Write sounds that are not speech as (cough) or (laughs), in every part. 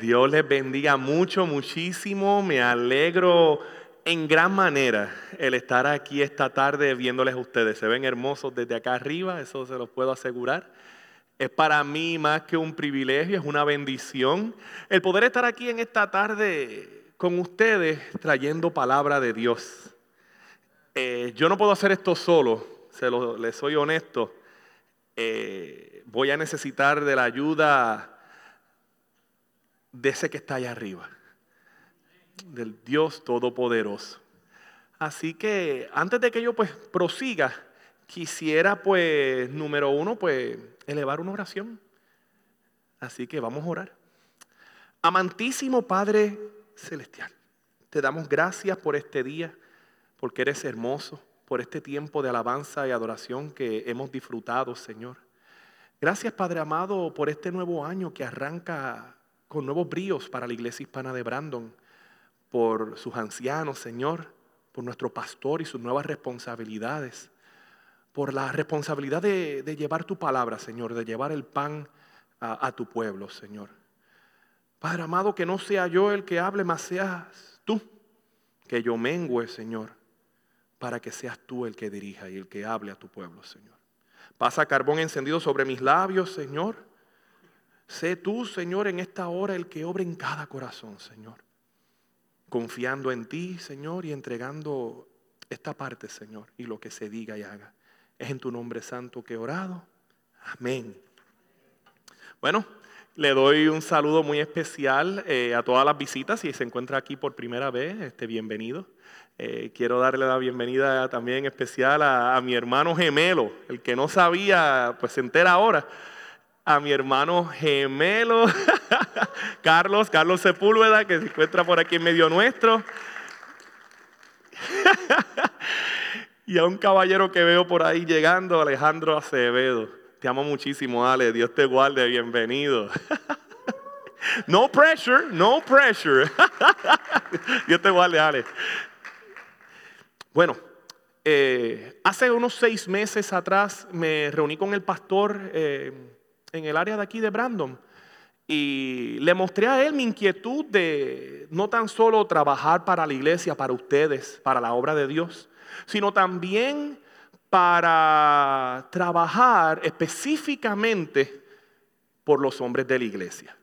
Dios les bendiga mucho, muchísimo. Me alegro en gran manera el estar aquí esta tarde viéndoles a ustedes. Se ven hermosos desde acá arriba, eso se los puedo asegurar. Es para mí más que un privilegio, es una bendición el poder estar aquí en esta tarde con ustedes trayendo palabra de Dios. Eh, yo no puedo hacer esto solo, se lo, les soy honesto. Eh, voy a necesitar de la ayuda de ese que está allá arriba, del Dios Todopoderoso. Así que antes de que yo pues prosiga, quisiera pues, número uno, pues elevar una oración. Así que vamos a orar. Amantísimo Padre Celestial, te damos gracias por este día, porque eres hermoso, por este tiempo de alabanza y adoración que hemos disfrutado, Señor. Gracias, Padre amado, por este nuevo año que arranca con nuevos bríos para la iglesia hispana de Brandon, por sus ancianos, Señor, por nuestro pastor y sus nuevas responsabilidades, por la responsabilidad de, llevar tu palabra, Señor, de llevar el pan a, a tu pueblo, Señor. Padre amado, que no sea yo el que hable, más seas tú, que yo mengüe, Señor, para que seas tú el que dirija y el que hable a tu pueblo, Señor. Pasa carbón encendido sobre mis labios, Señor Sé tú, Señor, en esta hora el que obra en cada corazón, Señor. Confiando en ti, Señor, y entregando esta parte, Señor, y lo que se diga y haga. Es en tu nombre santo que he orado. Amén. Bueno, le doy un saludo muy especial eh, a todas las visitas. Si se encuentra aquí por primera vez, este, bienvenido. Eh, quiero darle la bienvenida también especial a, a mi hermano gemelo. El que no sabía, pues se entera ahora a mi hermano gemelo, (laughs) Carlos, Carlos Sepúlveda, que se encuentra por aquí en medio nuestro. (laughs) y a un caballero que veo por ahí llegando, Alejandro Acevedo. Te amo muchísimo, Ale. Dios te guarde. Bienvenido. (laughs) no pressure, no pressure. Dios te guarde, Ale. Bueno, eh, hace unos seis meses atrás me reuní con el pastor. Eh, en el área de aquí de Brandon. Y le mostré a él mi inquietud de no tan solo trabajar para la iglesia, para ustedes, para la obra de Dios, sino también para trabajar específicamente por los hombres de la iglesia.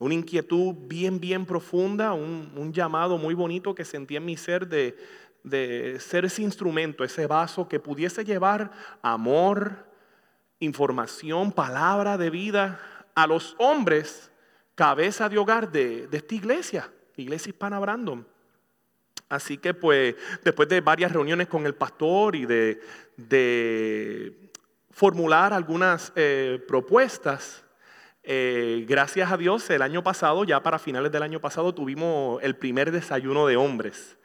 Una inquietud bien, bien profunda, un, llamado muy bonito que sentí en mi ser de, de ser ese instrumento, ese vaso que pudiese llevar amor, información, palabra de vida a los hombres, cabeza de hogar de, esta iglesia, Iglesia Hispana Brandon. Así que pues después de varias reuniones con el pastor y de, formular algunas eh, propuestas, eh, gracias a Dios el año pasado, ya para finales del año pasado, tuvimos el primer desayuno de hombres.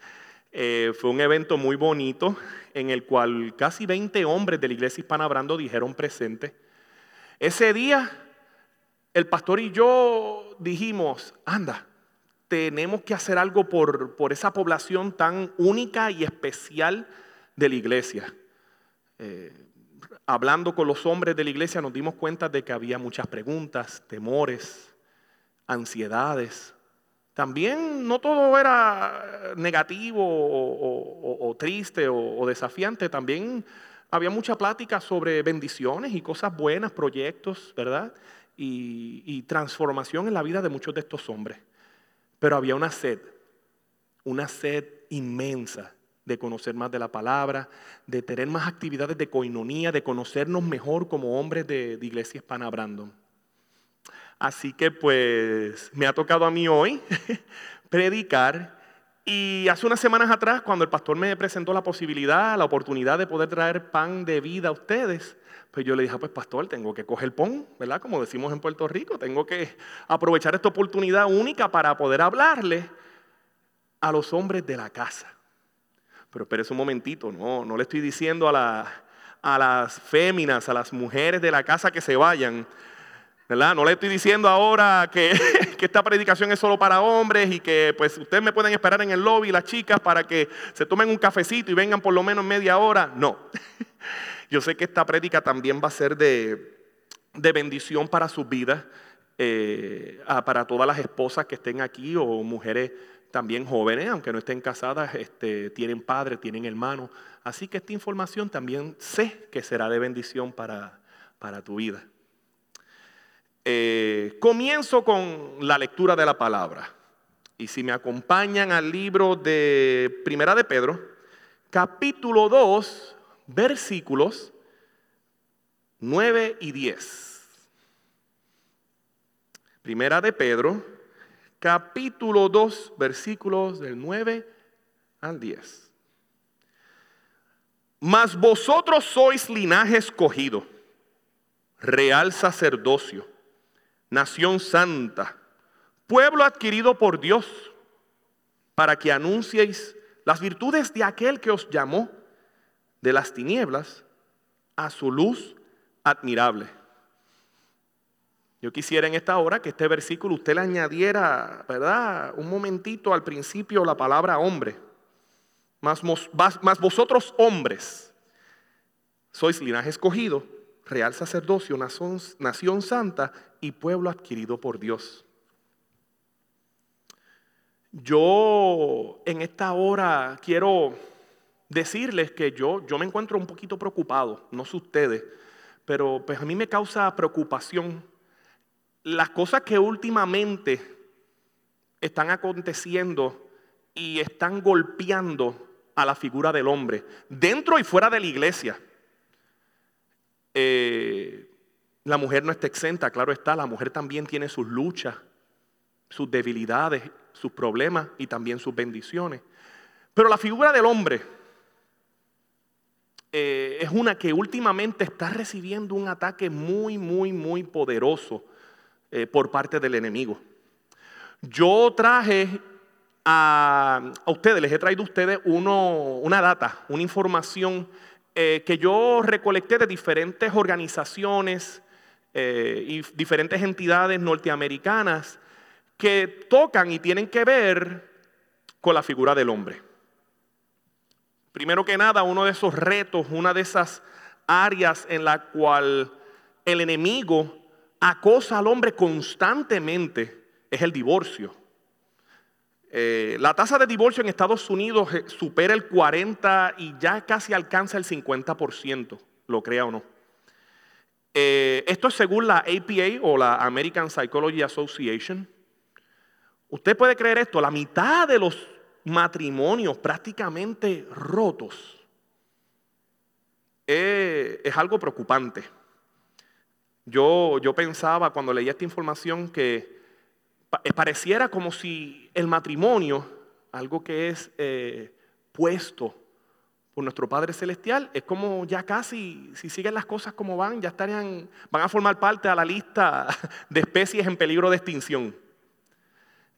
Eh, fue un evento muy bonito en el cual casi 20 hombres de la iglesia hispana Brando dijeron presente. Ese día, el pastor y yo dijimos, anda, tenemos que hacer algo por, por esa población tan única y especial de la iglesia. Eh, hablando con los hombres de la iglesia nos dimos cuenta de que había muchas preguntas, temores, ansiedades, también no todo era negativo o, triste o, desafiante, también había mucha plática sobre bendiciones y cosas buenas, proyectos, ¿verdad? Y, transformación en la vida de muchos de estos hombres. Pero había una sed, una sed inmensa de conocer más de la palabra, de tener más actividades de coinonía, de conocernos mejor como hombres de, de Iglesia Hispana Brandon. Así que pues me ha tocado a mí hoy (laughs) predicar. Y hace unas semanas atrás, cuando el pastor me presentó la posibilidad, la oportunidad de poder traer pan de vida a ustedes, pues yo le dije, ah, pues pastor, tengo que coger pon, ¿verdad? Como decimos en Puerto Rico, tengo que aprovechar esta oportunidad única para poder hablarle a los hombres de la casa. Pero espérese un momentito, no, no le estoy diciendo a, a las féminas, a las mujeres de la casa que se vayan, no le estoy diciendo ahora (laughs) que, esta predicación es solo para hombres y que pues ustedes me pueden esperar en el lobby, las chicas, para que se tomen un cafecito y vengan por lo menos media hora. No. (laughs) Yo sé que esta prédica también va a ser de, bendición para sus vidas. eh, para todas las esposas que estén aquí o mujeres también jóvenes, aunque no estén casadas, este, tienen padre, tienen hermano. Así que esta información también sé que será de bendición para tu vida. Eh, comienzo con la lectura de la palabra. Y si me acompañan al libro de Primera de Pedro, capítulo 2, versículos 9 y 10. Primera de Pedro, capítulo 2, versículos del 9 al 10. Mas vosotros sois linaje escogido, real sacerdocio, nación santa, pueblo adquirido por Dios, para que anunciéis las virtudes de aquel que os llamó de las tinieblas a su luz admirable. Yo quisiera en esta hora que este versículo usted le añadiera, ¿verdad? Un momentito al principio la palabra hombre. Más, vosotros hombres sois linaje escogido, real sacerdocio, nación, santa y pueblo adquirido por Dios. Yo en esta hora quiero decirles que yo, yo me encuentro un poquito preocupado, no sé ustedes, pero pues a mí me causa preocupación las cosas que últimamente están aconteciendo y están golpeando a la figura del hombre, dentro y fuera de la iglesia. Eh, la mujer no está exenta, claro está, la mujer también tiene sus luchas, sus debilidades, sus problemas y también sus bendiciones. Pero la figura del hombre eh, es una que últimamente está recibiendo un ataque muy, muy, muy poderoso eh, por parte del enemigo. Yo traje a, ustedes, les he traído a ustedes una data, una información eh, que yo recolecté de diferentes organizaciones eh, y diferentes entidades norteamericanas que tocan y tienen que ver con la figura del hombre. Primero que nada, uno de esos retos, una de esas áreas en la cual el enemigo acosa al hombre constantemente es el divorcio. Eh, la tasa de divorcio en Estados Unidos eh, supera el 40 y ya casi alcanza el 50%, lo crea o no. Eh, esto es según la APA o la American Psychology Association. Usted puede creer esto, la mitad de los matrimonios prácticamente rotos es algo preocupante. Yo, yo pensaba cuando leía esta información que pareciera como si el matrimonio, algo que es eh, puesto por nuestro Padre Celestial, es como ya casi, si siguen las cosas como van, ya estarían, van a formar parte de la lista de especies en peligro de extinción.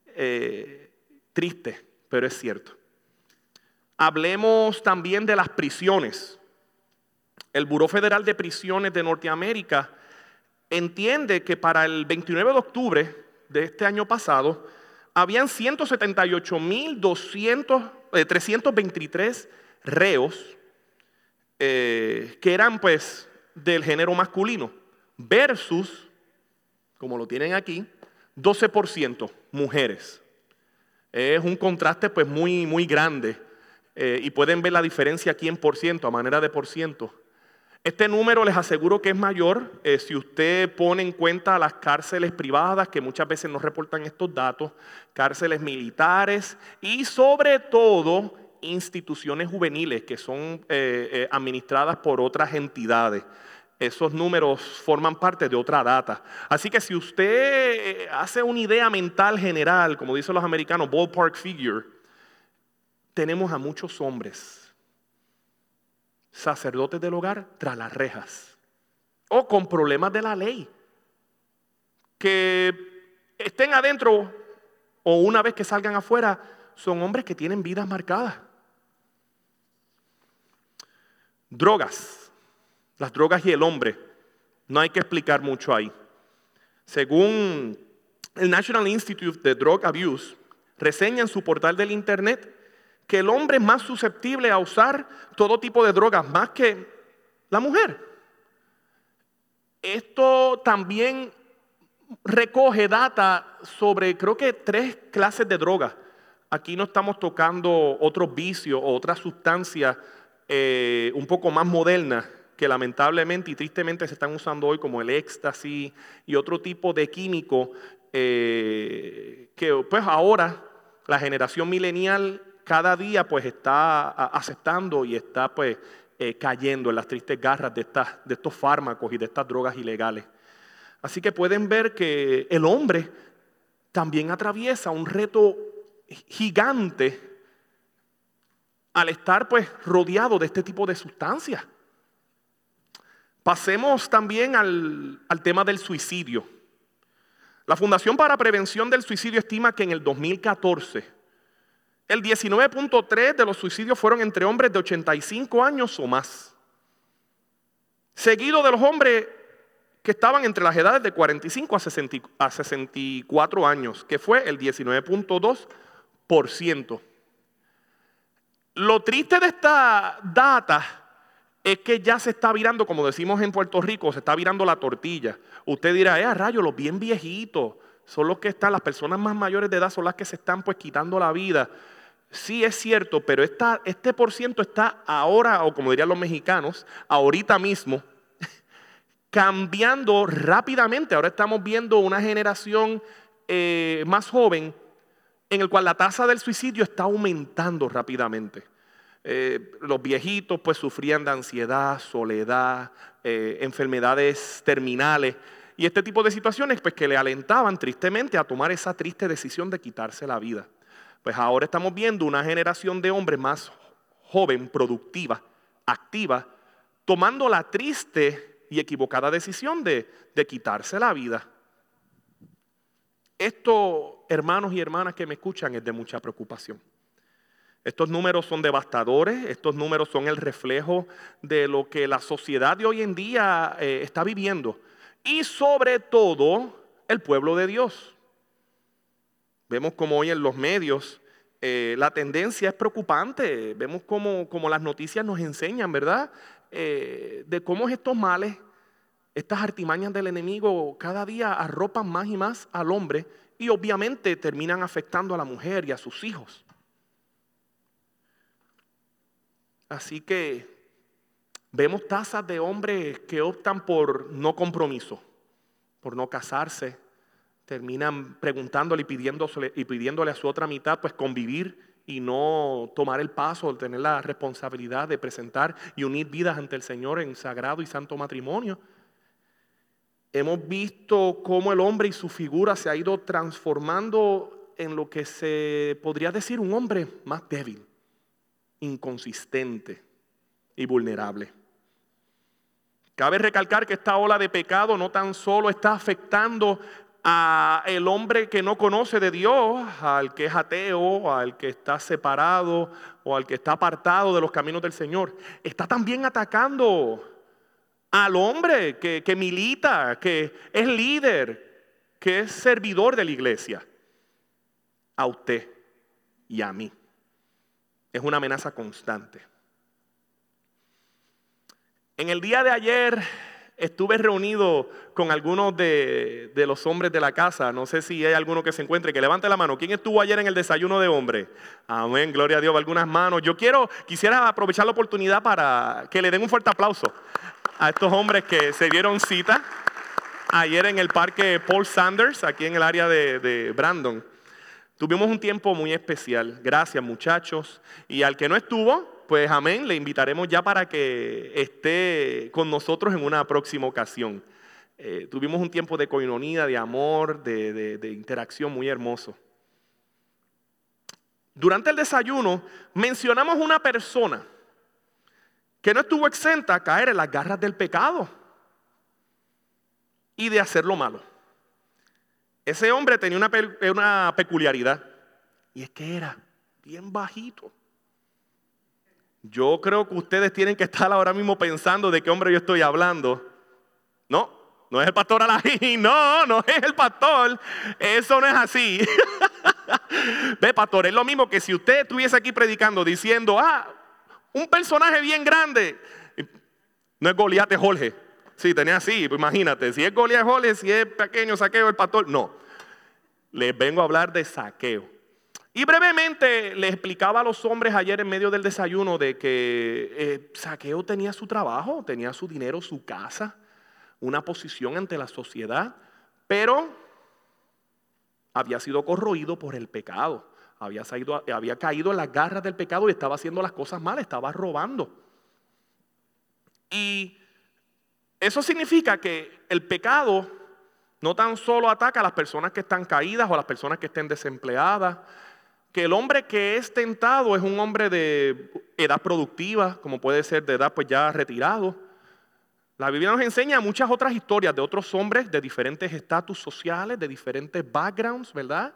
Eh, triste, pero es cierto. Hablemos también de las prisiones. El Buró Federal de Prisiones de Norteamérica entiende que para el 29 de octubre de este año pasado, habían 178.323 eh, reos eh, que eran pues del género masculino, versus, como lo tienen aquí, 12% mujeres. Es un contraste pues muy, muy grande eh, y pueden ver la diferencia aquí en por ciento, a manera de por ciento. Este número les aseguro que es mayor eh, si usted pone en cuenta las cárceles privadas, que muchas veces no reportan estos datos, cárceles militares y sobre todo instituciones juveniles que son eh, eh, administradas por otras entidades. Esos números forman parte de otra data. Así que si usted hace una idea mental general, como dicen los americanos, ballpark figure, tenemos a muchos hombres sacerdotes del hogar tras las rejas o con problemas de la ley. Que estén adentro o una vez que salgan afuera, son hombres que tienen vidas marcadas. Drogas, las drogas y el hombre, no hay que explicar mucho ahí. Según el National Institute de Drug Abuse, reseña en su portal del Internet que el hombre es más susceptible a usar todo tipo de drogas, más que la mujer. Esto también recoge data sobre creo que tres clases de drogas. Aquí no estamos tocando otros vicios o otras sustancias eh, un poco más modernas que lamentablemente y tristemente se están usando hoy como el éxtasis y otro tipo de químico eh, que pues ahora la generación milenial cada día pues está aceptando y está pues eh, cayendo en las tristes garras de, estas, de estos fármacos y de estas drogas ilegales. Así que pueden ver que el hombre también atraviesa un reto gigante al estar pues rodeado de este tipo de sustancias. Pasemos también al, al tema del suicidio. La Fundación para Prevención del Suicidio estima que en el 2014 el 19.3 de los suicidios fueron entre hombres de 85 años o más. Seguido de los hombres que estaban entre las edades de 45 a, 64 años, que fue el 19.2%. Lo triste de esta data es que ya se está virando, como decimos en Puerto Rico, se está virando la tortilla. Usted dirá, eh, a rayo, los bien viejitos, son los que están, las personas más mayores de edad son las que se están pues quitando la vida. Sí es cierto, pero este por ciento está ahora, o como dirían los mexicanos, ahorita mismo, (laughs) cambiando rápidamente. Ahora estamos viendo una generación eh, más joven en el cual la tasa del suicidio está aumentando rápidamente. Eh, los viejitos pues sufrían de ansiedad, soledad, eh, enfermedades terminales y este tipo de situaciones pues que le alentaban tristemente a tomar esa triste decisión de quitarse la vida. Pues ahora estamos viendo una generación de hombres más joven, productiva, activa, tomando la triste y equivocada decisión de, de quitarse la vida. Esto, hermanos y hermanas que me escuchan, es de mucha preocupación. Estos números son devastadores, estos números son el reflejo de lo que la sociedad de hoy en día eh, está viviendo y sobre todo el pueblo de Dios. Vemos como hoy en los medios eh, la tendencia es preocupante, vemos como, las noticias nos enseñan, ¿verdad? Eh, de cómo estos males, estas artimañas del enemigo cada día arropan más y más al hombre y obviamente terminan afectando a la mujer y a sus hijos. Así que vemos tasas de hombres que optan por no compromiso, por no casarse, terminan preguntándole y pidiéndole, y pidiéndole a su otra mitad pues convivir y no tomar el paso, tener la responsabilidad de presentar y unir vidas ante el Señor en sagrado y santo matrimonio. Hemos visto cómo el hombre y su figura se ha ido transformando en lo que se podría decir un hombre más débil inconsistente y vulnerable. Cabe recalcar que esta ola de pecado no tan solo está afectando a el hombre que no conoce de Dios, al que es ateo, al que está separado o al que está apartado de los caminos del Señor, está también atacando al hombre que, que milita, que es líder, que es servidor de la iglesia, a usted y a mí es una amenaza constante. En el día de ayer estuve reunido con algunos de, los hombres de la casa. No sé si hay alguno que se encuentre, que levante la mano. ¿Quién estuvo ayer en el desayuno de hombres? Amén, gloria a Dios, algunas manos. Yo quiero, quisiera aprovechar la oportunidad para que le den un fuerte aplauso a estos hombres que se dieron cita ayer en el parque Paul Sanders, aquí en el área de, de Brandon. Tuvimos un tiempo muy especial. Gracias muchachos. Y al que no estuvo, pues amén, le invitaremos ya para que esté con nosotros en una próxima ocasión. Eh, tuvimos un tiempo de coinonía, de amor, de, de interacción muy hermoso. Durante el desayuno mencionamos una persona que no estuvo exenta a caer en las garras del pecado y de hacer lo malo. Ese hombre tenía una, peculiaridad y es que era bien bajito. Yo creo que ustedes tienen que estar ahora mismo pensando de qué hombre yo estoy hablando. No, no es el pastor Alain, (laughs) no, no es el pastor. Eso no es así. (laughs) Ve, pastor, es lo mismo que si usted estuviese aquí predicando diciendo, ah, un personaje bien grande. No es Goliat, Jorge. Sí, tenía así, pues imagínate, si es Goliat Jole, si es pequeño saqueo el pastor, no. Les vengo a hablar de saqueo. Y brevemente les explicaba a los hombres ayer en medio del desayuno de que eh, Saqueo tenía su trabajo, tenía su dinero, su casa, una posición ante la sociedad, pero había sido corroído por el pecado, había, había caído en las garras del pecado y estaba haciendo las cosas mal, estaba robando. Y eso significa que el pecado no tan solo ataca a las personas que están caídas o a las personas que estén desempleadas, que el hombre que es tentado es un hombre de edad productiva, como puede ser de edad pues ya retirado. La Biblia nos enseña muchas otras historias de otros hombres de diferentes estatus sociales, de diferentes backgrounds, ¿verdad?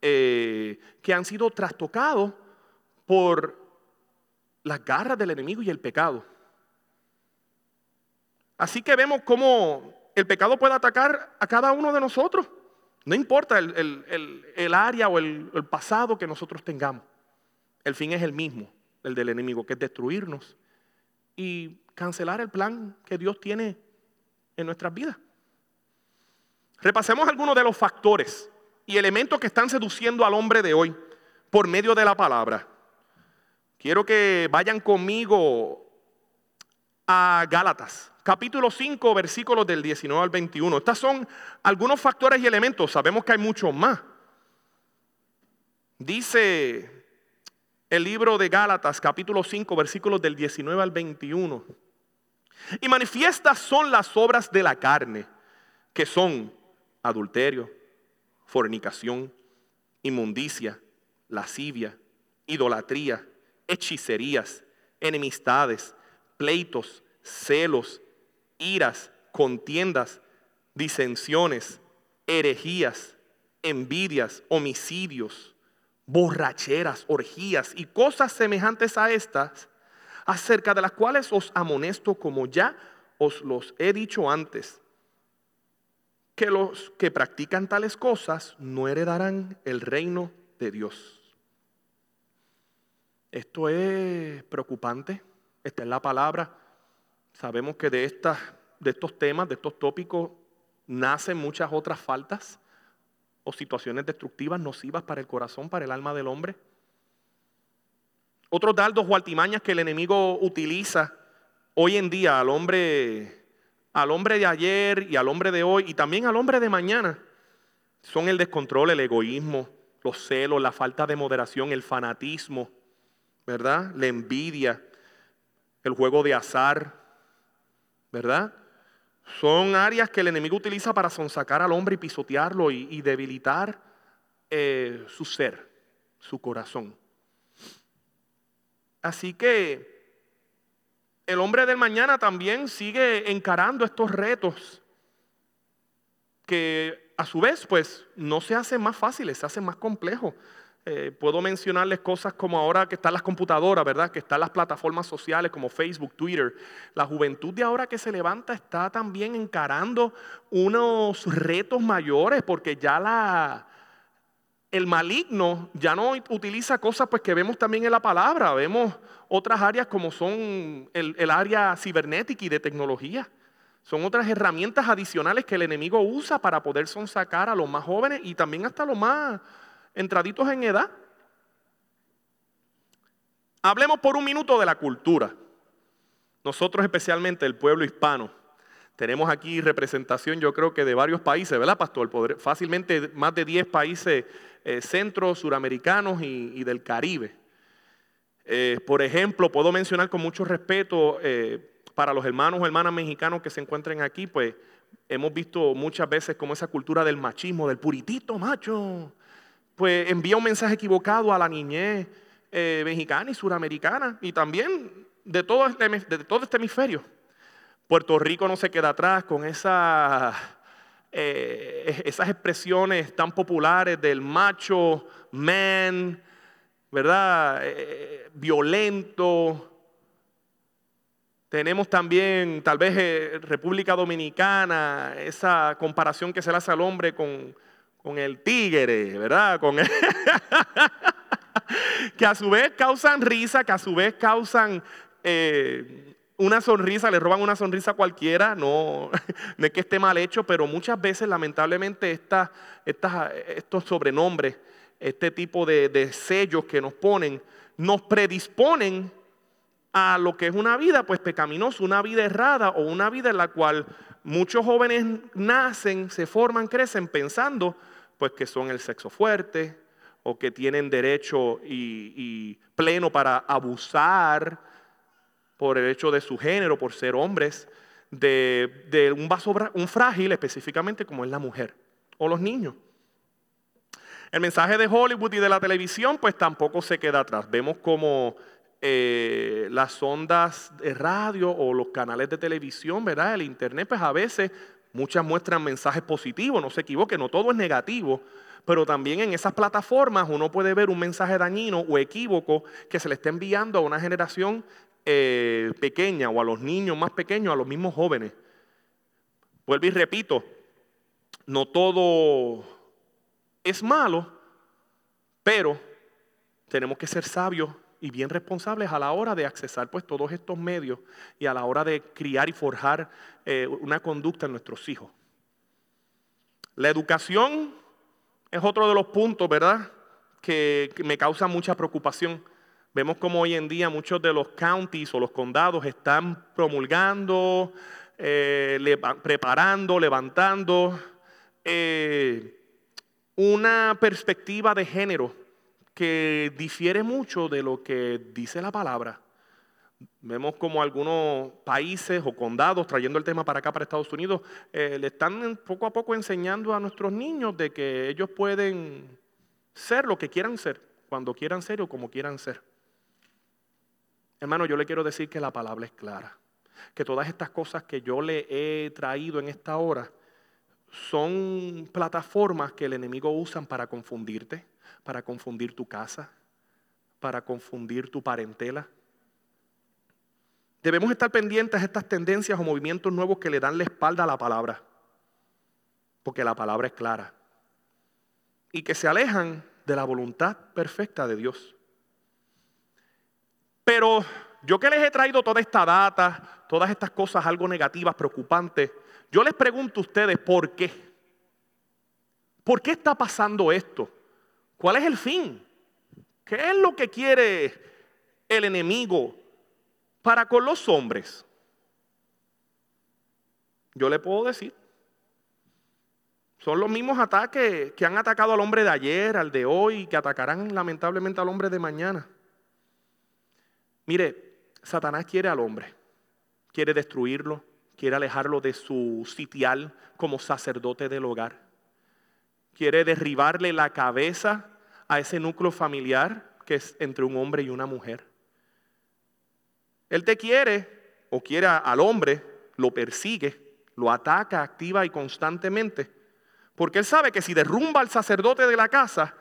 Eh, que han sido trastocados por las garras del enemigo y el pecado. Así que vemos cómo el pecado puede atacar a cada uno de nosotros. No importa el, área o el, pasado que nosotros tengamos. El fin es el mismo, el del enemigo, que es destruirnos y cancelar el plan que Dios tiene en nuestras vidas. Repasemos algunos de los factores y elementos que están seduciendo al hombre de hoy por medio de la palabra. Quiero que vayan conmigo a Gálatas capítulo 5, versículos del 19 al 21. Estos son algunos factores y elementos, sabemos que hay muchos más. Dice el libro de Gálatas, capítulo 5, versículos del 19 al 21. Y manifiestas son las obras de la carne, que son adulterio, fornicación, inmundicia, lascivia, idolatría, hechicerías, enemistades, pleitos, celos, iras, contiendas, disensiones, herejías, envidias, homicidios, borracheras, orgías y cosas semejantes a estas, acerca de las cuales os amonesto como ya os los he dicho antes, que los que practican tales cosas no heredarán el reino de Dios. Esto es preocupante, esta es la palabra Sabemos que de, estas, de estos temas, de estos tópicos, nacen muchas otras faltas o situaciones destructivas, nocivas para el corazón, para el alma del hombre. Otros dardos o altimañas que el enemigo utiliza hoy en día al hombre, al hombre de ayer y al hombre de hoy y también al hombre de mañana son el descontrol, el egoísmo, los celos, la falta de moderación, el fanatismo, ¿verdad? La envidia, el juego de azar, ¿verdad? Son áreas que el enemigo utiliza para sonsacar al hombre y pisotearlo y, debilitar eh, su ser, su corazón. Así que el hombre del mañana también sigue encarando estos retos que a su vez pues no se hacen más fáciles, se hacen más complejos. Eh, puedo mencionarles cosas como ahora que están las computadoras, ¿verdad? Que están las plataformas sociales como Facebook, Twitter. La juventud de ahora que se levanta está también encarando unos retos mayores porque ya la, el maligno ya no utiliza cosas pues, que vemos también en la palabra. Vemos otras áreas como son el, el área cibernética y de tecnología. Son otras herramientas adicionales que el enemigo usa para poder sonsacar a los más jóvenes y también hasta los más entraditos en edad. Hablemos por un minuto de la cultura. Nosotros especialmente el pueblo hispano. Tenemos aquí representación yo creo que de varios países, ¿verdad, pastor? Fácilmente más de 10 países eh, centro, suramericanos y, del Caribe. Eh, por ejemplo, puedo mencionar con mucho respeto eh, para los hermanos o hermanas mexicanos que se encuentren aquí, pues hemos visto muchas veces como esa cultura del machismo, del puritito macho, pues envía un mensaje equivocado a la niñez eh, mexicana y suramericana y también de todo, este, de todo este hemisferio. Puerto Rico no se queda atrás con esa, eh, esas expresiones tan populares del macho, man, ¿verdad? Eh, violento. Tenemos también, tal vez, República Dominicana, esa comparación que se le hace al hombre con, con el tigre, ¿verdad? Con (laughs) que a su vez causan risa, que a su vez causan eh, una sonrisa, le roban una sonrisa a cualquiera, no, (laughs) no es que esté mal hecho, pero muchas veces lamentablemente estos sobrenombres, este tipo de, de sellos que nos ponen, nos predisponen a lo que es una vida pues pecaminosa, una vida errada o una vida en la cual muchos jóvenes nacen, se forman, crecen pensando pues que son el sexo fuerte o que tienen derecho y, pleno para abusar por el hecho de su género, por ser hombres, de, un vaso un frágil específicamente como es la mujer o los niños. El mensaje de Hollywood y de la televisión pues tampoco se queda atrás. Vemos como eh, las ondas de radio o los canales de televisión, ¿verdad? El internet, pues a veces muchas muestran mensajes positivos, no se equivoque, no todo es negativo, pero también en esas plataformas uno puede ver un mensaje dañino o equívoco que se le está enviando a una generación eh, pequeña o a los niños más pequeños, a los mismos jóvenes. Vuelvo y repito, no todo es malo, pero tenemos que ser sabios y bien responsables a la hora de accesar pues todos estos medios y a la hora de criar y forjar eh, una conducta en nuestros hijos. La educación es otro de los puntos, ¿verdad? Que, me causa mucha preocupación. Vemos como hoy en día muchos de los counties o los condados están promulgando, eh, preparando, levantando eh, una perspectiva de género que difiere mucho de lo que dice la palabra. Vemos como algunos países o condados, trayendo el tema para acá, para Estados Unidos, eh, le están poco a poco enseñando a nuestros niños de que ellos pueden ser lo que quieran ser, cuando quieran ser o como quieran ser. Hermano, yo le quiero decir que la palabra es clara, que todas estas cosas que yo le he traído en esta hora son plataformas que el enemigo usa para confundirte, para confundir tu casa, para confundir tu parentela. Debemos estar pendientes a estas tendencias o movimientos nuevos que le dan la espalda a la palabra, porque la palabra es clara, y que se alejan de la voluntad perfecta de Dios. Pero yo que les he traído toda esta data, todas estas cosas algo negativas, preocupantes, yo les pregunto a ustedes por qué. ¿Por qué está pasando esto? ¿Cuál es el fin? ¿Qué es lo que quiere el enemigo para con los hombres? Yo le puedo decir. Son los mismos ataques que han atacado al hombre de ayer, al de hoy, que atacarán lamentablemente al hombre de mañana. Mire, Satanás quiere al hombre, quiere destruirlo, quiere alejarlo de su sitial como sacerdote del hogar, quiere derribarle la cabeza a ese núcleo familiar que es entre un hombre y una mujer. Él te quiere o quiere al hombre, lo persigue, lo ataca activa y constantemente, porque él sabe que si derrumba al sacerdote de la casa,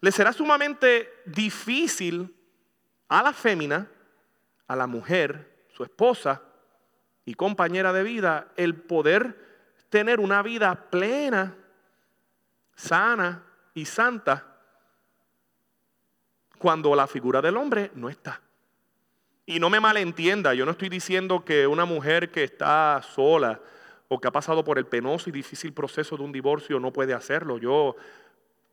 le será sumamente difícil a la fémina, a la mujer, su esposa y compañera de vida, el poder tener una vida plena, sana y santa cuando la figura del hombre no está. Y no me malentienda, yo no estoy diciendo que una mujer que está sola o que ha pasado por el penoso y difícil proceso de un divorcio no puede hacerlo. Yo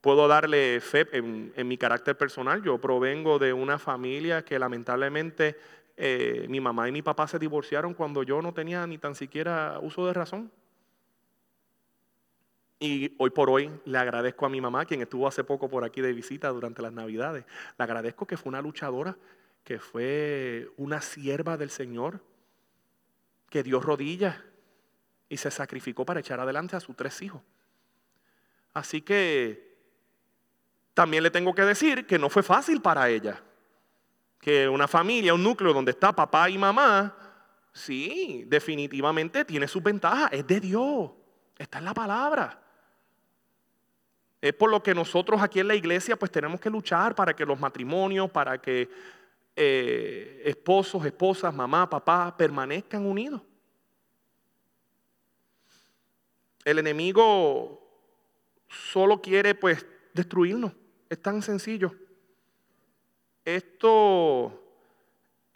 puedo darle fe en, mi carácter personal. Yo provengo de una familia que lamentablemente eh, mi mamá y mi papá se divorciaron cuando yo no tenía ni tan siquiera uso de razón. Y hoy por hoy le agradezco a mi mamá, quien estuvo hace poco por aquí de visita durante las Navidades. Le agradezco que fue una luchadora, que fue una sierva del Señor, que dio rodillas y se sacrificó para echar adelante a sus tres hijos. Así que también le tengo que decir que no fue fácil para ella. Que una familia, un núcleo donde está papá y mamá, sí, definitivamente tiene sus ventajas. Es de Dios. Está en la palabra. Es por lo que nosotros aquí en la iglesia pues tenemos que luchar para que los matrimonios, para que eh, esposos, esposas, mamá, papá permanezcan unidos. El enemigo solo quiere pues destruirnos. Es tan sencillo. Esto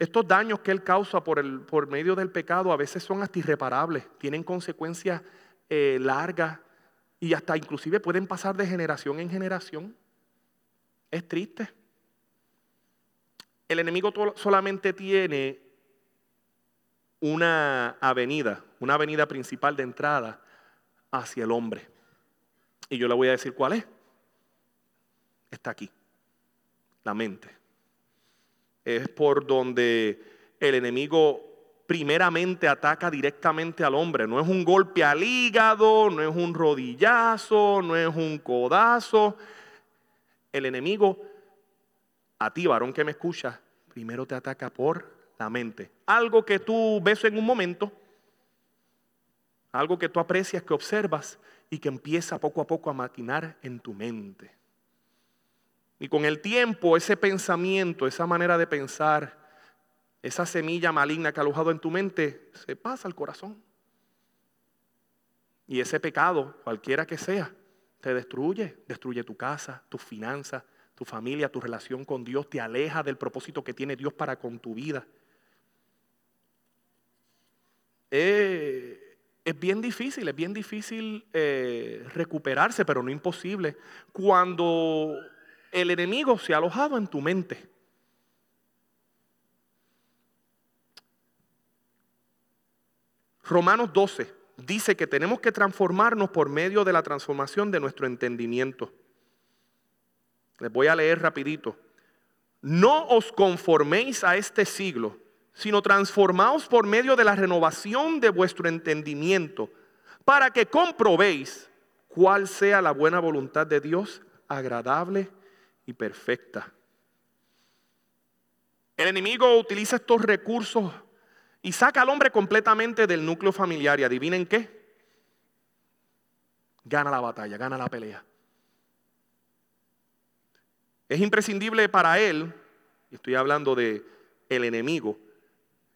estos daños que Él causa por, el, por medio del pecado a veces son hasta irreparables, tienen consecuencias eh, largas y hasta inclusive pueden pasar de generación en generación. Es triste. El enemigo solamente tiene una avenida, una avenida principal de entrada hacia el hombre. Y yo le voy a decir cuál es. Está aquí, la mente es por donde el enemigo primeramente ataca directamente al hombre. No es un golpe al hígado, no es un rodillazo, no es un codazo. El enemigo, a ti, varón que me escucha, primero te ataca por la mente. Algo que tú ves en un momento, algo que tú aprecias, que observas y que empieza poco a poco a maquinar en tu mente. Y con el tiempo, ese pensamiento, esa manera de pensar, esa semilla maligna que ha alojado en tu mente, se pasa al corazón. Y ese pecado, cualquiera que sea, te destruye. Destruye tu casa, tus finanzas, tu familia, tu relación con Dios, te aleja del propósito que tiene Dios para con tu vida. Eh, es bien difícil, es bien difícil eh, recuperarse, pero no imposible. Cuando el enemigo se ha alojado en tu mente. Romanos 12 dice que tenemos que transformarnos por medio de la transformación de nuestro entendimiento. Les voy a leer rapidito. No os conforméis a este siglo, sino transformaos por medio de la renovación de vuestro entendimiento, para que comprobéis cuál sea la buena voluntad de Dios, agradable y perfecta. El enemigo utiliza estos recursos y saca al hombre completamente del núcleo familiar. ¿Y adivinen qué? Gana la batalla, gana la pelea. Es imprescindible para él, y estoy hablando de el enemigo,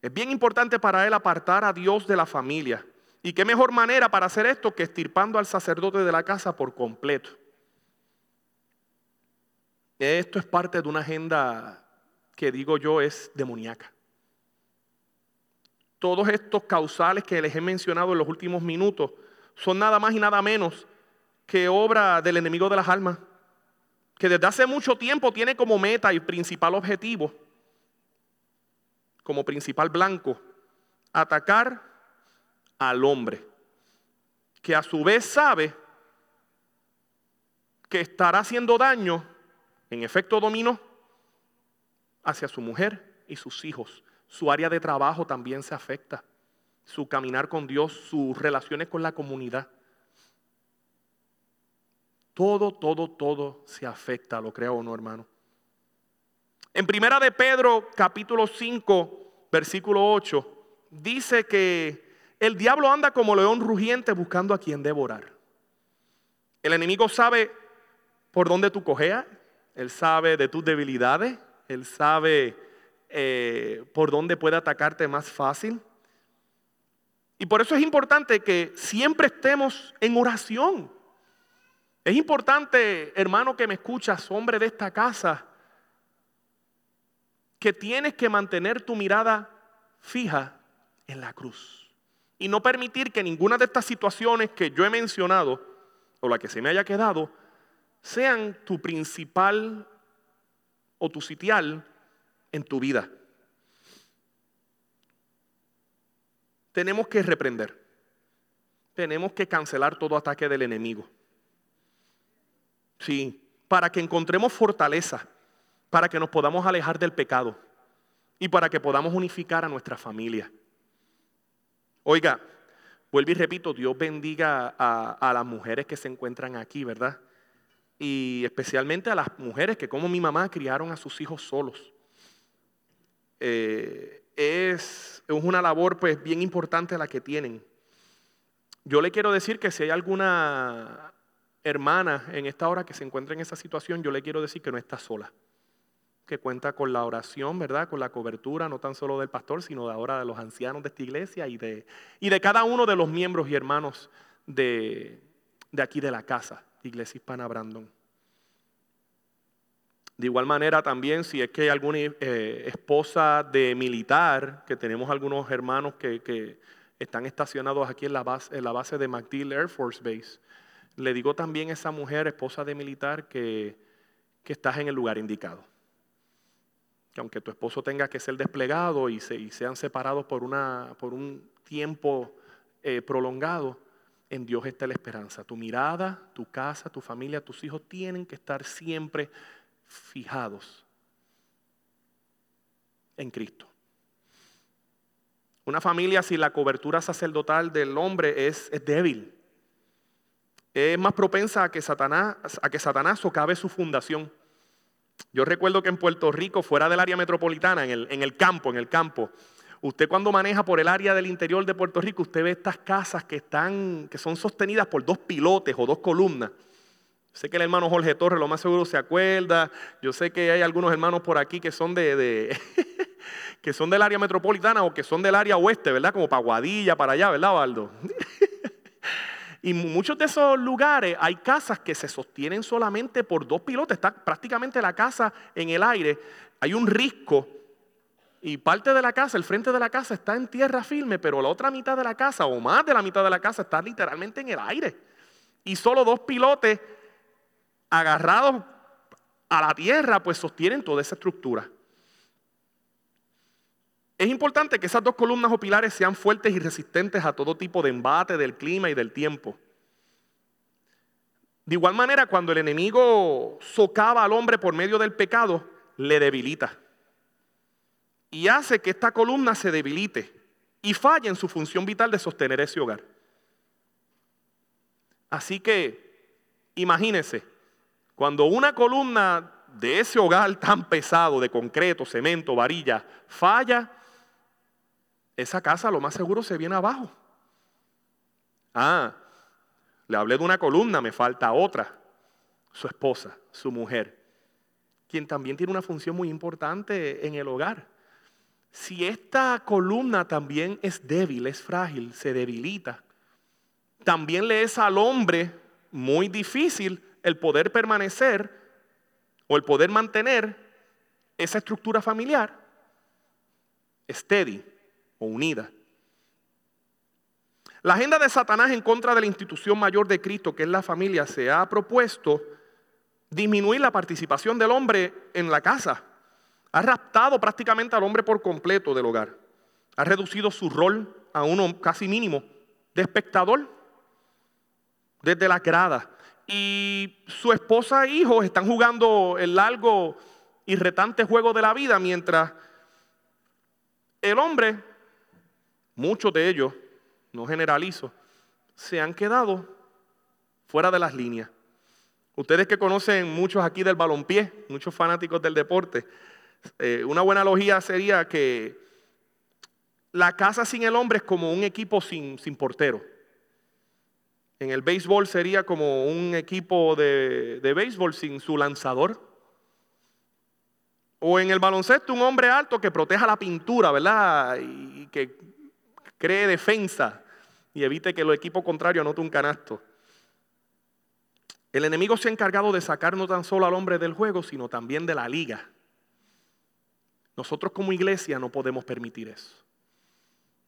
es bien importante para él apartar a Dios de la familia. ¿Y qué mejor manera para hacer esto que estirpando al sacerdote de la casa por completo? Esto es parte de una agenda que digo yo es demoníaca. Todos estos causales que les he mencionado en los últimos minutos son nada más y nada menos que obra del enemigo de las almas, que desde hace mucho tiempo tiene como meta y principal objetivo, como principal blanco, atacar al hombre, que a su vez sabe que estará haciendo daño en efecto dominó hacia su mujer y sus hijos. Su área de trabajo también se afecta. Su caminar con Dios, sus relaciones con la comunidad. Todo, todo, todo se afecta, lo creo o no, hermano. En primera de Pedro, capítulo 5, versículo 8, dice que el diablo anda como león rugiente buscando a quien devorar. El enemigo sabe por dónde tú cojeas, él sabe de tus debilidades, Él sabe eh, por dónde puede atacarte más fácil. Y por eso es importante que siempre estemos en oración. Es importante, hermano que me escuchas, hombre de esta casa, que tienes que mantener tu mirada fija en la cruz. Y no permitir que ninguna de estas situaciones que yo he mencionado, o la que se me haya quedado, sean tu principal o tu sitial en tu vida. Tenemos que reprender. Tenemos que cancelar todo ataque del enemigo. Sí, para que encontremos fortaleza, para que nos podamos alejar del pecado y para que podamos unificar a nuestra familia. Oiga, vuelvo y repito, Dios bendiga a, a las mujeres que se encuentran aquí, ¿verdad? y especialmente a las mujeres que como mi mamá criaron a sus hijos solos. Eh, es, una labor pues bien importante la que tienen. Yo le quiero decir que si hay alguna hermana en esta hora que se encuentra en esa situación, yo le quiero decir que no está sola, que cuenta con la oración, ¿verdad? Con la cobertura, no tan solo del pastor, sino de ahora de los ancianos de esta iglesia y de, y de cada uno de los miembros y hermanos de, de aquí de la casa. Iglesia Hispana Brandon. De igual manera también si es que hay alguna eh, esposa de militar, que tenemos algunos hermanos que, están estacionados aquí en la, base, en la base de MacDill Air Force Base, le digo también a esa mujer, esposa de militar, que, estás en el lugar indicado. Que aunque tu esposo tenga que ser desplegado y, se, sean separados por, una, por un tiempo eh, prolongado, en Dios está la esperanza. Tu mirada, tu casa, tu familia, tus hijos tienen que estar siempre fijados en Cristo. Una familia sin la cobertura sacerdotal del hombre es, débil. Es más propensa a que, Satanás, a que Satanás socave su fundación. Yo recuerdo que en Puerto Rico, fuera del área metropolitana, en el, en el campo, en el campo, Usted cuando maneja por el área del interior de Puerto Rico, usted ve estas casas que, están, que son sostenidas por dos pilotes o dos columnas. Sé que el hermano Jorge Torres lo más seguro se acuerda. Yo sé que hay algunos hermanos por aquí que son de, (laughs) que son del área metropolitana o que son del área oeste, ¿verdad? Como Paguadilla, para allá, ¿verdad, Baldo? (laughs) y muchos de esos lugares hay casas que se sostienen solamente por dos pilotes. Está prácticamente la casa en el aire. Hay un risco y parte de la casa, el frente de la casa está en tierra firme, pero la otra mitad de la casa o más de la mitad de la casa está literalmente en el aire. Y solo dos pilotes agarrados a la tierra, pues sostienen toda esa estructura. Es importante que esas dos columnas o pilares sean fuertes y resistentes a todo tipo de embate del clima y del tiempo. De igual manera, cuando el enemigo socava al hombre por medio del pecado, le debilita. Y hace que esta columna se debilite y falle en su función vital de sostener ese hogar. Así que, imagínense, cuando una columna de ese hogar tan pesado de concreto, cemento, varilla, falla, esa casa lo más seguro se viene abajo. Ah, le hablé de una columna, me falta otra. Su esposa, su mujer, quien también tiene una función muy importante en el hogar. Si esta columna también es débil, es frágil, se debilita, también le es al hombre muy difícil el poder permanecer o el poder mantener esa estructura familiar steady o unida. La agenda de Satanás en contra de la institución mayor de Cristo, que es la familia, se ha propuesto disminuir la participación del hombre en la casa. Ha raptado prácticamente al hombre por completo del hogar. Ha reducido su rol a uno casi mínimo de espectador desde la grada y su esposa e hijos están jugando el largo y retante juego de la vida mientras el hombre, muchos de ellos, no generalizo, se han quedado fuera de las líneas. Ustedes que conocen muchos aquí del balompié, muchos fanáticos del deporte, eh, una buena logía sería que la casa sin el hombre es como un equipo sin, sin portero. En el béisbol sería como un equipo de, béisbol sin su lanzador. O en el baloncesto un hombre alto que proteja la pintura, ¿verdad? Y que cree defensa y evite que el equipo contrario anote un canasto. El enemigo se ha encargado de sacar no tan solo al hombre del juego, sino también de la liga. Nosotros como iglesia no podemos permitir eso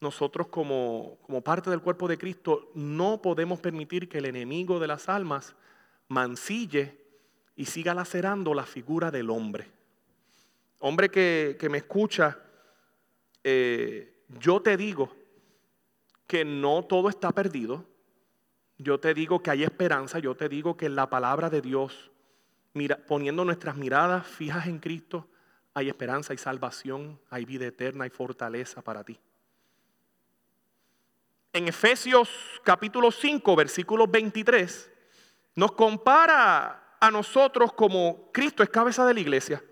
nosotros como, parte del cuerpo de Cristo no podemos permitir que el enemigo de las almas mancille y siga lacerando la figura del hombre. Hombre que, me escucha, eh, yo te digo que no todo está perdido. Yo te digo que hay esperanza. Yo te digo que en la palabra de Dios, mira, poniendo nuestras miradas fijas en Cristo, hay esperanza, hay salvación, hay vida eterna, hay fortaleza para ti en Efesios capítulo 5, versículo 23, nos compara a nosotros como Cristo es cabeza de la iglesia.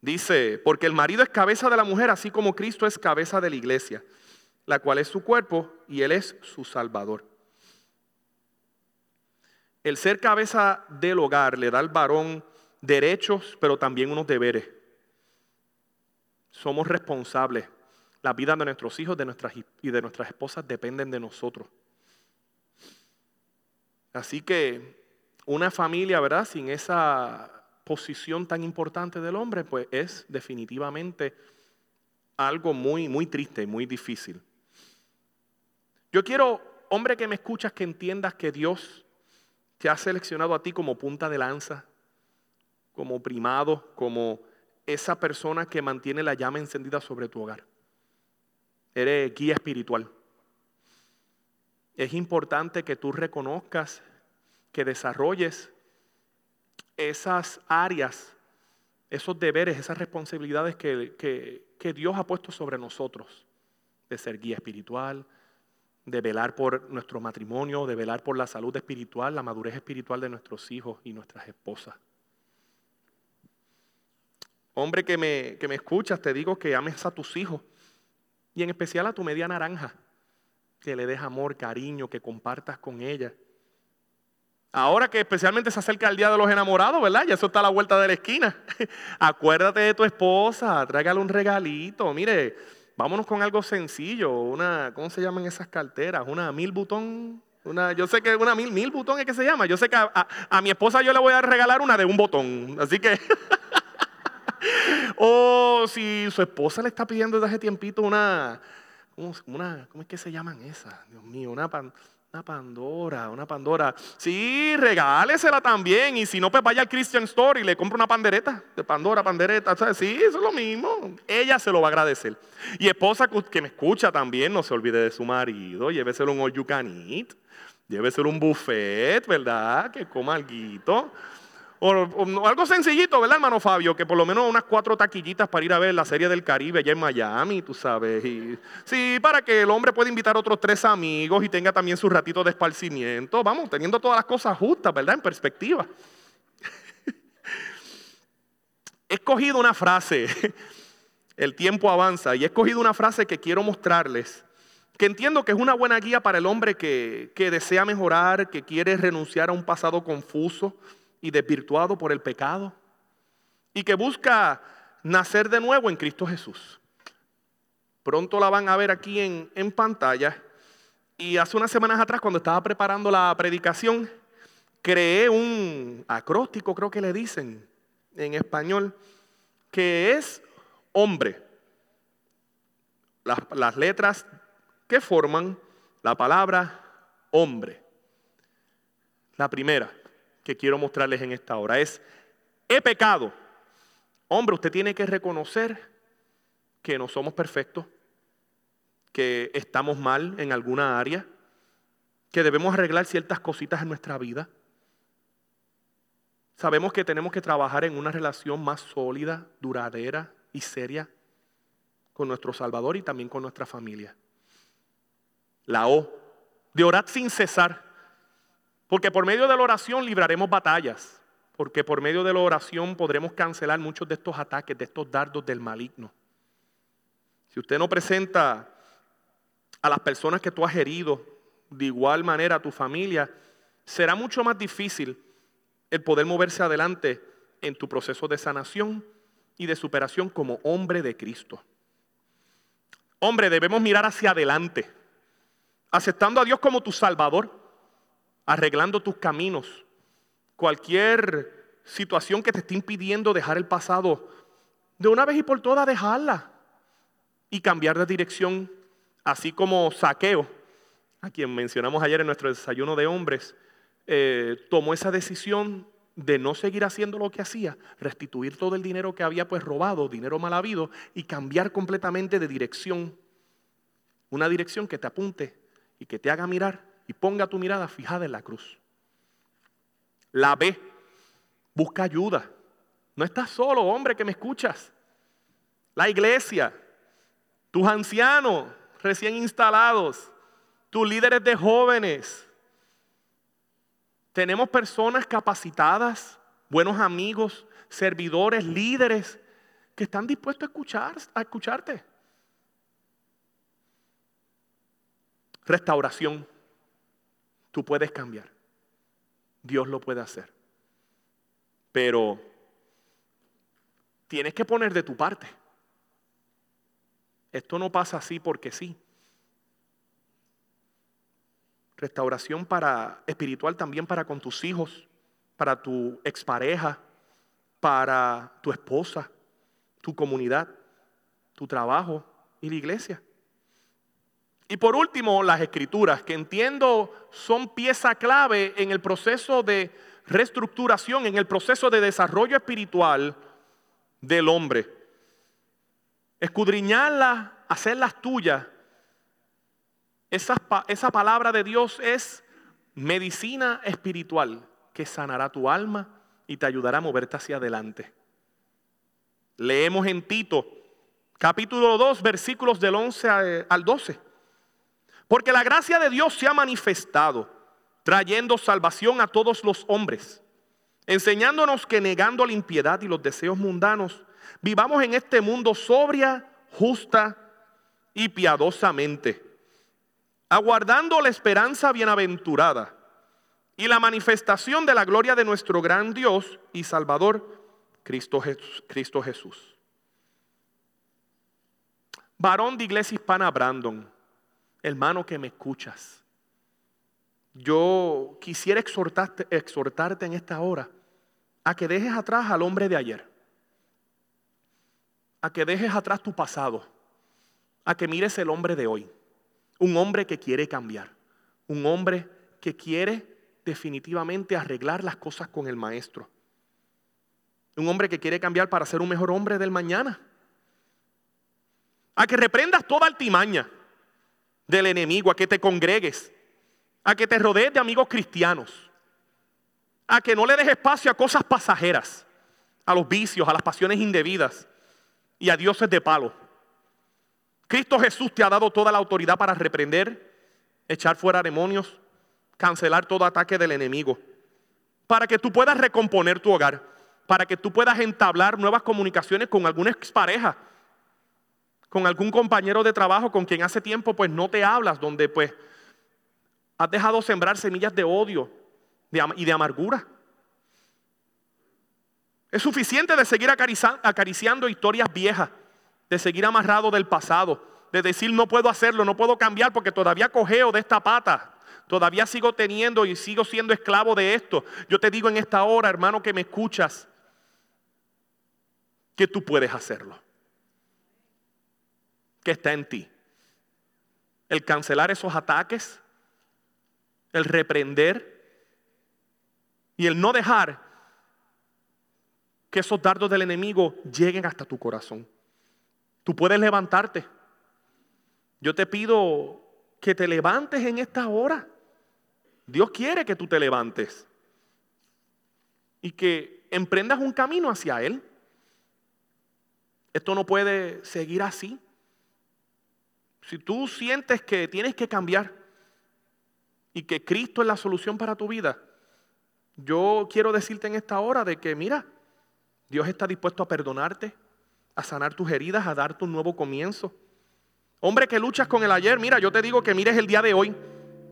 Dice, porque el marido es cabeza de la mujer, así como Cristo es cabeza de la iglesia, la cual es su cuerpo y Él es su salvador. El ser cabeza del hogar le da al varón derechos, pero también unos deberes. Somos responsables la vida de nuestros hijos de nuestras, y de nuestras esposas dependen de nosotros. Así que una familia, ¿verdad? Sin esa posición tan importante del hombre, pues es definitivamente algo muy, muy triste y muy difícil. Yo quiero, hombre que me escuchas, que entiendas que Dios te ha seleccionado a ti como punta de lanza, como primado, como esa persona que mantiene la llama encendida sobre tu hogar. Eres guía espiritual. Es importante que tú reconozcas, que desarrolles esas áreas, esos deberes, esas responsabilidades que, que, Dios ha puesto sobre nosotros, de ser guía espiritual, de velar por nuestro matrimonio, de velar por la salud espiritual, la madurez espiritual de nuestros hijos y nuestras esposas. Hombre que me, que me escuchas, te digo que ames a tus hijos y en especial a tu media naranja, que le des amor, cariño, que compartas con ella. Ahora que especialmente se acerca el Día de los Enamorados, ¿verdad? Ya eso está a la vuelta de la esquina. (laughs) Acuérdate de tu esposa, tráigale un regalito. Mire, vámonos con algo sencillo. Una, ¿cómo se llaman esas carteras? Una mil botón. Una, yo sé que una mil, mil botón es que se llama. Yo sé que a, mi esposa yo le voy a regalar una de un botón. Así que. (laughs) o si su esposa le está pidiendo desde hace tiempito una, ¿cómo es que se llaman esas? Dios mío, una, una Pandora, una Pandora. Sí, regálesela también. Y si no, pues vaya al Christian Store y le compra una pandereta de Pandora, pandereta. Sí, eso es lo mismo. Ella se lo va a agradecer. Y esposa que me escucha también, no se olvide de su marido. Lléveselo un all you can eat. Lléveselo un buffet, ¿verdad? Que coma algo. Algo sencillito, ¿verdad, hermano Fabio? Que por lo menos unas cuatro taquillitas para ir a ver la serie del Caribe allá en Miami, tú sabes. Y, sí, para que el hombre pueda invitar otros tres amigos y tenga también su ratito de esparcimiento. Vamos, teniendo todas las cosas justas, ¿verdad? En perspectiva. (laughs) he escogido una frase, (laughs) el tiempo avanza, y he escogido una frase que quiero mostrarles, que entiendo que es una buena guía para el hombre que, que desea mejorar, que quiere renunciar a un pasado confuso y desvirtuado por el pecado y que busca nacer de nuevo en Cristo Jesús. Pronto la van a ver aquí en, en pantalla. Y hace unas semanas atrás, cuando estaba preparando la predicación, creé un acróstico, creo que le dicen en español, que es hombre. Las, las letras que forman la palabra hombre. La primera, que quiero mostrarles en esta hora. Es, he pecado. Hombre, usted tiene que reconocer que no somos perfectos, que estamos mal en alguna área, que debemos arreglar ciertas cositas en nuestra vida. Sabemos que tenemos que trabajar en una relación más sólida, duradera y seria con nuestro Salvador y también con nuestra familia. La O, de orar sin cesar. Porque por medio de la oración libraremos batallas. Porque por medio de la oración podremos cancelar muchos de estos ataques, de estos dardos del maligno. Si usted no presenta a las personas que tú has herido de igual manera a tu familia, será mucho más difícil el poder moverse adelante en tu proceso de sanación y de superación como hombre de Cristo. Hombre, debemos mirar hacia adelante, aceptando a Dios como tu Salvador arreglando tus caminos. Cualquier situación que te esté impidiendo dejar el pasado, de una vez y por todas dejarla y cambiar de dirección, así como Saqueo, a quien mencionamos ayer en nuestro desayuno de hombres, eh, tomó esa decisión de no seguir haciendo lo que hacía, restituir todo el dinero que había pues robado, dinero mal habido, y cambiar completamente de dirección. Una dirección que te apunte y que te haga mirar y ponga tu mirada fijada en la cruz. La ve, busca ayuda. No estás solo, hombre, que me escuchas. La iglesia, tus ancianos recién instalados, tus líderes de jóvenes. Tenemos personas capacitadas, buenos amigos, servidores, líderes que están dispuestos a a escucharte. Restauración. Tú puedes cambiar. Dios lo puede hacer. Pero tienes que poner de tu parte. Esto no pasa así porque sí. Restauración para espiritual también para con tus hijos, para tu expareja, para tu esposa, tu comunidad, tu trabajo y la iglesia. Y por último, las escrituras, que entiendo son pieza clave en el proceso de reestructuración, en el proceso de desarrollo espiritual del hombre. Escudriñarlas, hacerlas tuyas. Esa, esa palabra de Dios es medicina espiritual que sanará tu alma y te ayudará a moverte hacia adelante. Leemos en Tito, capítulo 2, versículos del 11 al 12. Porque la gracia de Dios se ha manifestado, trayendo salvación a todos los hombres, enseñándonos que negando la impiedad y los deseos mundanos, vivamos en este mundo sobria, justa y piadosamente, aguardando la esperanza bienaventurada y la manifestación de la gloria de nuestro gran Dios y Salvador, Cristo Jesús. Varón de Iglesia Hispana Brandon, hermano que me escuchas, yo quisiera exhortarte, exhortarte en esta hora a que dejes atrás al hombre de ayer, a que dejes atrás tu pasado, a que mires el hombre de hoy, un hombre que quiere cambiar, un hombre que quiere definitivamente arreglar las cosas con el maestro, un hombre que quiere cambiar para ser un mejor hombre del mañana, a que reprendas toda altimaña del enemigo, a que te congregues, a que te rodees de amigos cristianos, a que no le des espacio a cosas pasajeras, a los vicios, a las pasiones indebidas y a dioses de palo. Cristo Jesús te ha dado toda la autoridad para reprender, echar fuera demonios, cancelar todo ataque del enemigo, para que tú puedas recomponer tu hogar, para que tú puedas entablar nuevas comunicaciones con alguna expareja con algún compañero de trabajo con quien hace tiempo pues no te hablas, donde pues has dejado sembrar semillas de odio y de amargura. Es suficiente de seguir acariciando historias viejas, de seguir amarrado del pasado, de decir no puedo hacerlo, no puedo cambiar porque todavía cojeo de esta pata, todavía sigo teniendo y sigo siendo esclavo de esto. Yo te digo en esta hora, hermano, que me escuchas, que tú puedes hacerlo que está en ti. El cancelar esos ataques, el reprender y el no dejar que esos dardos del enemigo lleguen hasta tu corazón. Tú puedes levantarte. Yo te pido que te levantes en esta hora. Dios quiere que tú te levantes y que emprendas un camino hacia Él. Esto no puede seguir así. Si tú sientes que tienes que cambiar y que Cristo es la solución para tu vida, yo quiero decirte en esta hora de que, mira, Dios está dispuesto a perdonarte, a sanar tus heridas, a darte un nuevo comienzo. Hombre que luchas con el ayer, mira, yo te digo que mires el día de hoy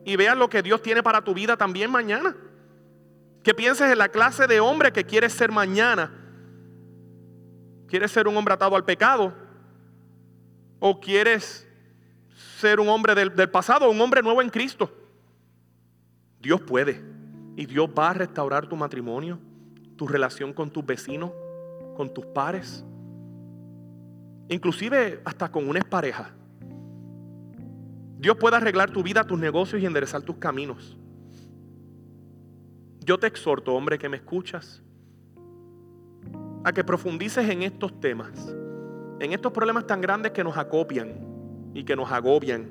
y veas lo que Dios tiene para tu vida también mañana. Que pienses en la clase de hombre que quieres ser mañana. ¿Quieres ser un hombre atado al pecado? ¿O quieres ser un hombre del, pasado, un hombre nuevo en Cristo. Dios puede. Y Dios va a restaurar tu matrimonio, tu relación con tus vecinos, con tus pares. Inclusive hasta con una pareja. Dios puede arreglar tu vida, tus negocios y enderezar tus caminos. Yo te exhorto, hombre que me escuchas, a que profundices en estos temas, en estos problemas tan grandes que nos acopian, y que nos agobian.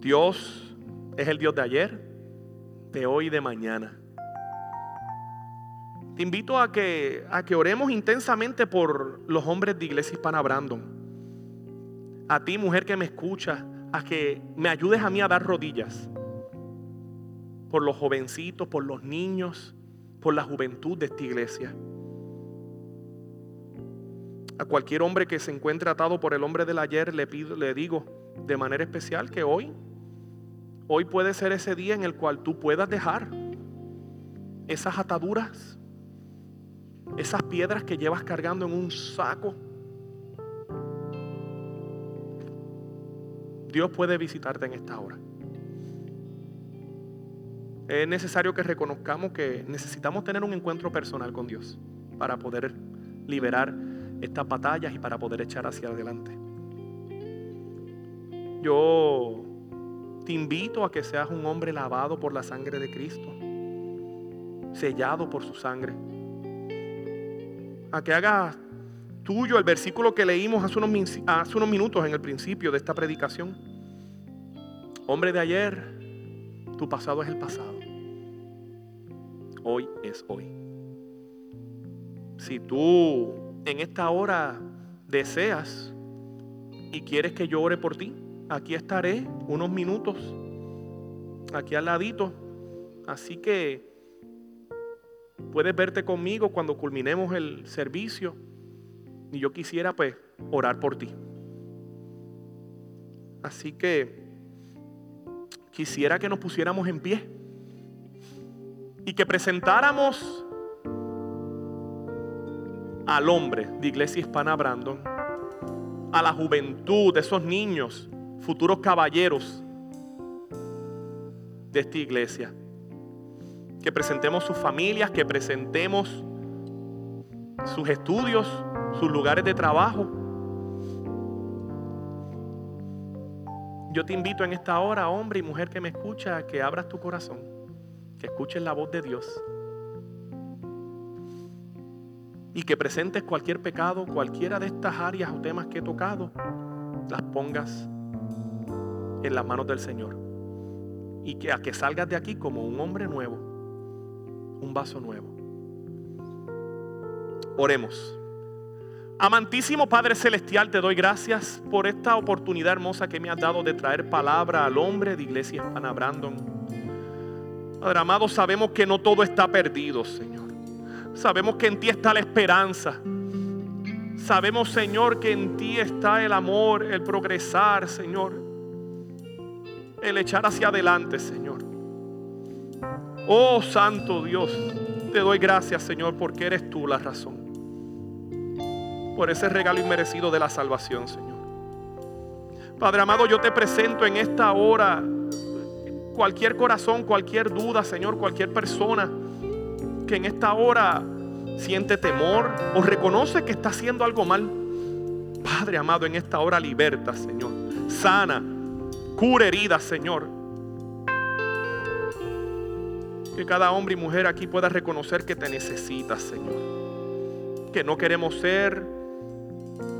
Dios es el Dios de ayer, de hoy y de mañana. Te invito a que, a que oremos intensamente por los hombres de Iglesia Hispana Brandon. A ti, mujer que me escucha, a que me ayudes a mí a dar rodillas. Por los jovencitos, por los niños, por la juventud de esta iglesia a cualquier hombre que se encuentre atado por el hombre del ayer, le, pido, le digo de manera especial que hoy, hoy puede ser ese día en el cual tú puedas dejar esas ataduras, esas piedras que llevas cargando en un saco. Dios puede visitarte en esta hora. es necesario que reconozcamos que necesitamos tener un encuentro personal con Dios para poder liberar estas batallas y para poder echar hacia adelante. Yo te invito a que seas un hombre lavado por la sangre de Cristo, sellado por su sangre. A que hagas tuyo el versículo que leímos hace unos, hace unos minutos en el principio de esta predicación. Hombre de ayer, tu pasado es el pasado. Hoy es hoy. Si tú en esta hora deseas y quieres que yo ore por ti, aquí estaré unos minutos, aquí al ladito. Así que puedes verte conmigo cuando culminemos el servicio. Y yo quisiera pues orar por ti. Así que quisiera que nos pusiéramos en pie y que presentáramos al hombre de Iglesia Hispana Brandon, a la juventud de esos niños futuros caballeros de esta iglesia. Que presentemos sus familias, que presentemos sus estudios, sus lugares de trabajo. Yo te invito en esta hora, hombre y mujer que me escucha, que abras tu corazón, que escuches la voz de Dios y que presentes cualquier pecado, cualquiera de estas áreas o temas que he tocado, las pongas en las manos del Señor. Y que a que salgas de aquí como un hombre nuevo, un vaso nuevo. Oremos. Amantísimo Padre Celestial, te doy gracias por esta oportunidad hermosa que me has dado de traer palabra al hombre de Iglesia Hispana Brandon. Padre amado, sabemos que no todo está perdido, Señor. Sabemos que en ti está la esperanza. Sabemos, Señor, que en ti está el amor, el progresar, Señor el echar hacia adelante, Señor. Oh Santo Dios, te doy gracias, Señor, porque eres tú la razón. Por ese regalo inmerecido de la salvación, Señor. Padre amado, yo te presento en esta hora cualquier corazón, cualquier duda, Señor, cualquier persona que en esta hora siente temor o reconoce que está haciendo algo mal. Padre amado, en esta hora liberta, Señor. Sana, Cura heridas, Señor. Que cada hombre y mujer aquí pueda reconocer que te necesitas, Señor. Que no queremos ser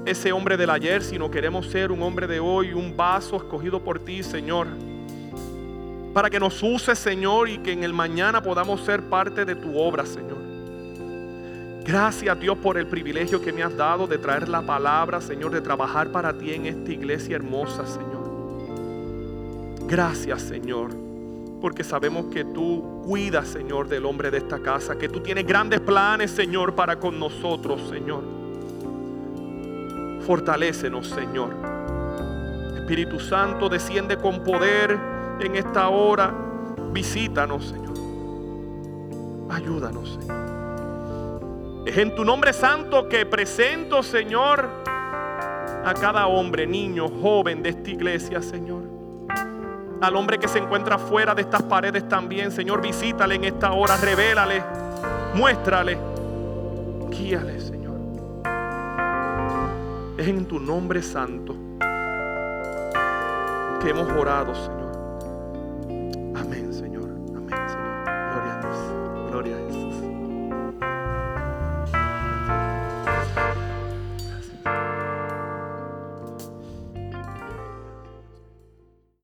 ese hombre del ayer, sino queremos ser un hombre de hoy, un vaso escogido por ti, Señor. Para que nos uses, Señor, y que en el mañana podamos ser parte de tu obra, Señor. Gracias, Dios, por el privilegio que me has dado de traer la palabra, Señor, de trabajar para ti en esta iglesia hermosa, Señor. Gracias, Señor, porque sabemos que tú cuidas, Señor, del hombre de esta casa, que tú tienes grandes planes, Señor, para con nosotros, Señor. Fortalécenos, Señor. Espíritu Santo, desciende con poder en esta hora. Visítanos, Señor. Ayúdanos, Señor. Es en tu nombre santo que presento, Señor, a cada hombre, niño, joven de esta iglesia, Señor al hombre que se encuentra fuera de estas paredes también. Señor, visítale en esta hora, revélale, muéstrale, guíale, Señor. Es en tu nombre santo que hemos orado, Señor.